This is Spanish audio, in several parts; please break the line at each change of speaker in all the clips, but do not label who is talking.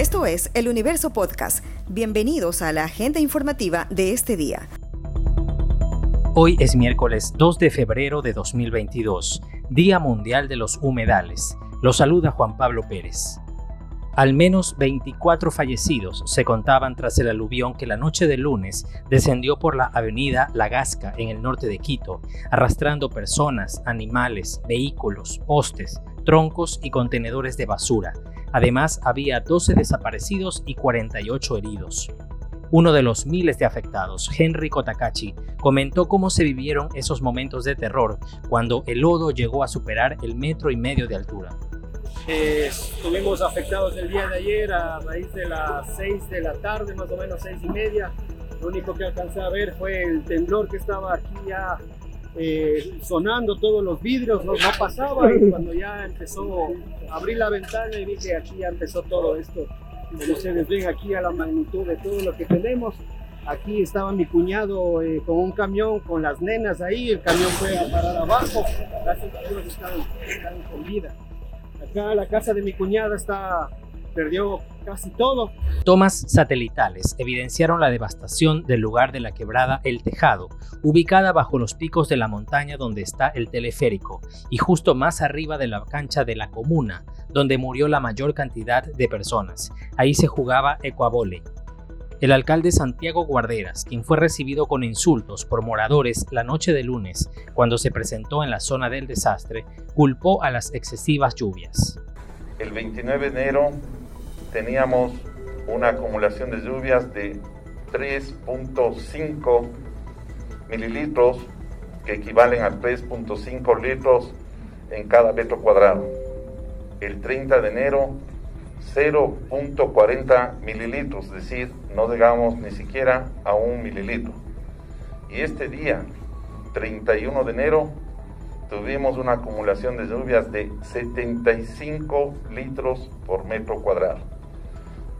Esto es El Universo Podcast. Bienvenidos a la agenda informativa de este día.
Hoy es miércoles 2 de febrero de 2022, Día Mundial de los Humedales. Los saluda Juan Pablo Pérez. Al menos 24 fallecidos se contaban tras el aluvión que la noche del lunes descendió por la avenida La Gasca en el norte de Quito, arrastrando personas, animales, vehículos, postes, troncos y contenedores de basura. Además, había 12 desaparecidos y 48 heridos. Uno de los miles de afectados, Henry Kotakachi, comentó cómo se vivieron esos momentos de terror cuando el lodo llegó a superar el metro y medio de altura.
Eh, estuvimos afectados el día de ayer a raíz de las 6 de la tarde, más o menos 6 y media. Lo único que alcancé a ver fue el temblor que estaba aquí ya eh, sonando todos los vidrios, no, pasaba y cuando ya empezó a abrir la ventana y que aquí ya empezó todo esto. Como ustedes ven aquí a la magnitud de todo lo que tenemos. Aquí estaba mi cuñado eh, con un camión con las nenas ahí, el camión fue a parar abajo, las personas estaban, estaban con vida. Acá la casa de mi cuñada está perdió casi todo.
Tomas satelitales evidenciaron la devastación del lugar de la quebrada El Tejado, ubicada bajo los picos de la montaña donde está el teleférico y justo más arriba de la cancha de la comuna, donde murió la mayor cantidad de personas. Ahí se jugaba Ecuabole, el alcalde Santiago Guarderas, quien fue recibido con insultos por moradores la noche de lunes cuando se presentó en la zona del desastre, culpó a las excesivas lluvias.
El 29 de enero teníamos una acumulación de lluvias de 3.5 mililitros, que equivalen a 3.5 litros en cada metro cuadrado. El 30 de enero 0.40 mililitros, es decir, no llegamos ni siquiera a un mililitro. Y este día, 31 de enero, tuvimos una acumulación de lluvias de 75 litros por metro cuadrado.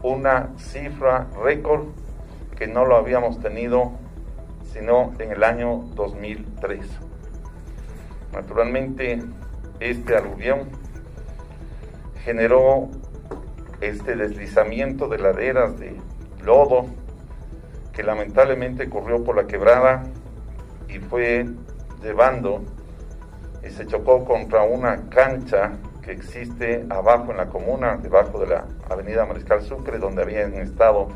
Una cifra récord que no lo habíamos tenido sino en el año 2003. Naturalmente, este aluvión generó este deslizamiento de laderas de lodo que lamentablemente corrió por la quebrada y fue llevando y se chocó contra una cancha que existe abajo en la comuna, debajo de la avenida Mariscal Sucre, donde habían estado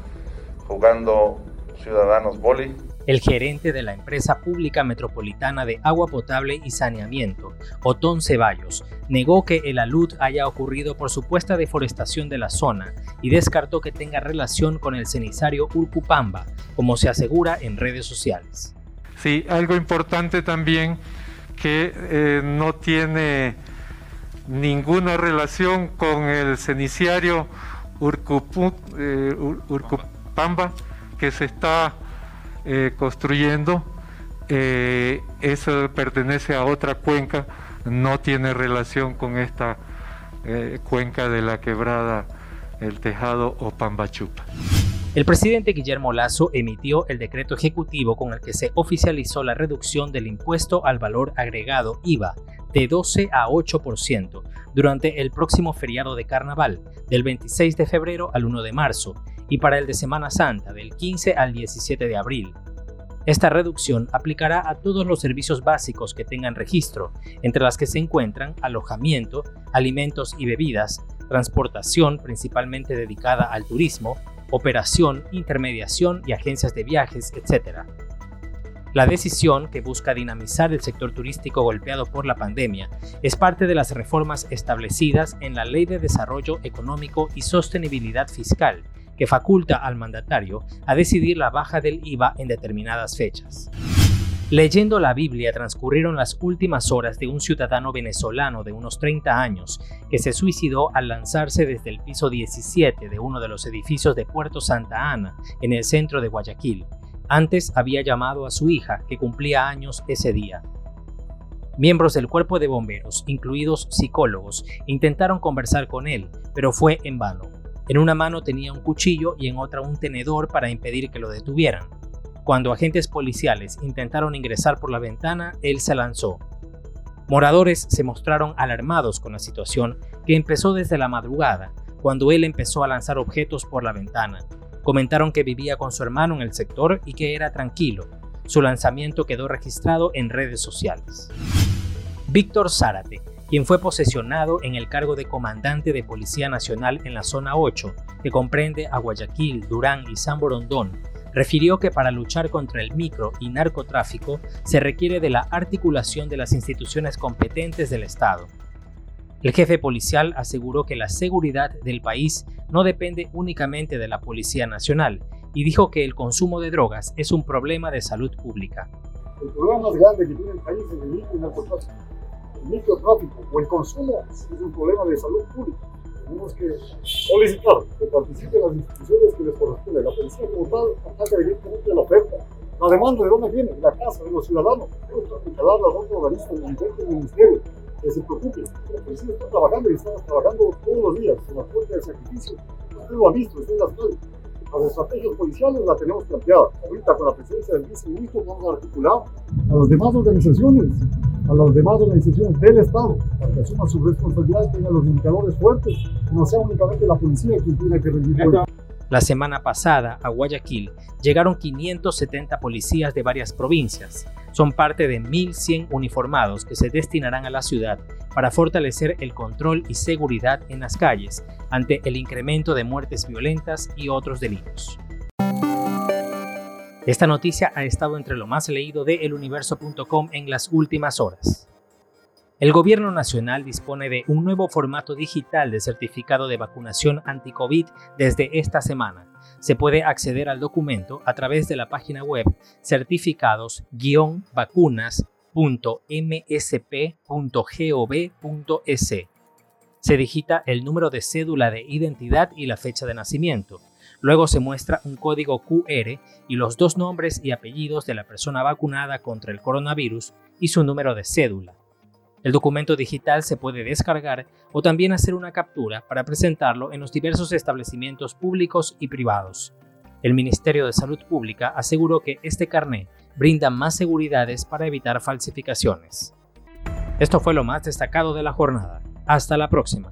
jugando ciudadanos boli
el gerente de la empresa pública metropolitana de agua potable y saneamiento, Otón Ceballos, negó que el alud haya ocurrido por supuesta deforestación de la zona y descartó que tenga relación con el cenizario Urcupamba, como se asegura en redes sociales.
Sí, algo importante también que eh, no tiene ninguna relación con el ceniciario eh, Urcupamba que se está eh, construyendo, eh, eso pertenece a otra cuenca, no tiene relación con esta eh, cuenca de la quebrada El Tejado o Pambachupa.
El presidente Guillermo Lazo emitió el decreto ejecutivo con el que se oficializó la reducción del impuesto al valor agregado IVA de 12 a 8% durante el próximo feriado de carnaval, del 26 de febrero al 1 de marzo, y para el de Semana Santa, del 15 al 17 de abril. Esta reducción aplicará a todos los servicios básicos que tengan registro, entre las que se encuentran alojamiento, alimentos y bebidas, transportación principalmente dedicada al turismo, operación, intermediación y agencias de viajes, etc. La decisión, que busca dinamizar el sector turístico golpeado por la pandemia, es parte de las reformas establecidas en la Ley de Desarrollo Económico y Sostenibilidad Fiscal, que faculta al mandatario a decidir la baja del IVA en determinadas fechas. Leyendo la Biblia transcurrieron las últimas horas de un ciudadano venezolano de unos 30 años que se suicidó al lanzarse desde el piso 17 de uno de los edificios de Puerto Santa Ana, en el centro de Guayaquil, antes había llamado a su hija, que cumplía años ese día. Miembros del cuerpo de bomberos, incluidos psicólogos, intentaron conversar con él, pero fue en vano. En una mano tenía un cuchillo y en otra un tenedor para impedir que lo detuvieran. Cuando agentes policiales intentaron ingresar por la ventana, él se lanzó. Moradores se mostraron alarmados con la situación que empezó desde la madrugada, cuando él empezó a lanzar objetos por la ventana. Comentaron que vivía con su hermano en el sector y que era tranquilo. Su lanzamiento quedó registrado en redes sociales. Víctor Zárate, quien fue posesionado en el cargo de comandante de Policía Nacional en la Zona 8, que comprende a Guayaquil, Durán y San Borondón, refirió que para luchar contra el micro y narcotráfico se requiere de la articulación de las instituciones competentes del Estado. El jefe policial aseguró que la seguridad del país no depende únicamente de la Policía Nacional y dijo que el consumo de drogas es un problema de salud pública.
El problema más grande que tiene el país es el micro y narcotráfico. El microtráfico o el consumo es un problema de salud pública tenemos que solicitar que participen las instituciones que les corresponden. La policía como tal ataca directamente a la oferta. La demanda de dónde viene, la casa de los ciudadanos. Tenemos que dar las dos organismos del diferentes ministerios que se preocupen. La policía está trabajando y estamos trabajando todos los días con la fuerza de sacrificio. Usted lo ha visto, está en las calles. Las estrategias policiales las tenemos planteadas. Ahorita con la presencia del viceministro vamos a articular a las demás organizaciones a las demás organizaciones del Estado para que asuman su responsabilidad y tengan los indicadores fuertes, no sea únicamente la policía quien tiene que rendir
La semana pasada, a Guayaquil, llegaron 570 policías de varias provincias. Son parte de 1.100 uniformados que se destinarán a la ciudad para fortalecer el control y seguridad en las calles ante el incremento de muertes violentas y otros delitos. Esta noticia ha estado entre lo más leído de eluniverso.com en las últimas horas. El gobierno nacional dispone de un nuevo formato digital de certificado de vacunación anti-COVID desde esta semana. Se puede acceder al documento a través de la página web certificados-vacunas.msp.gov.es. Se digita el número de cédula de identidad y la fecha de nacimiento. Luego se muestra un código QR y los dos nombres y apellidos de la persona vacunada contra el coronavirus y su número de cédula. El documento digital se puede descargar o también hacer una captura para presentarlo en los diversos establecimientos públicos y privados. El Ministerio de Salud Pública aseguró que este carné brinda más seguridades para evitar falsificaciones. Esto fue lo más destacado de la jornada. Hasta la próxima.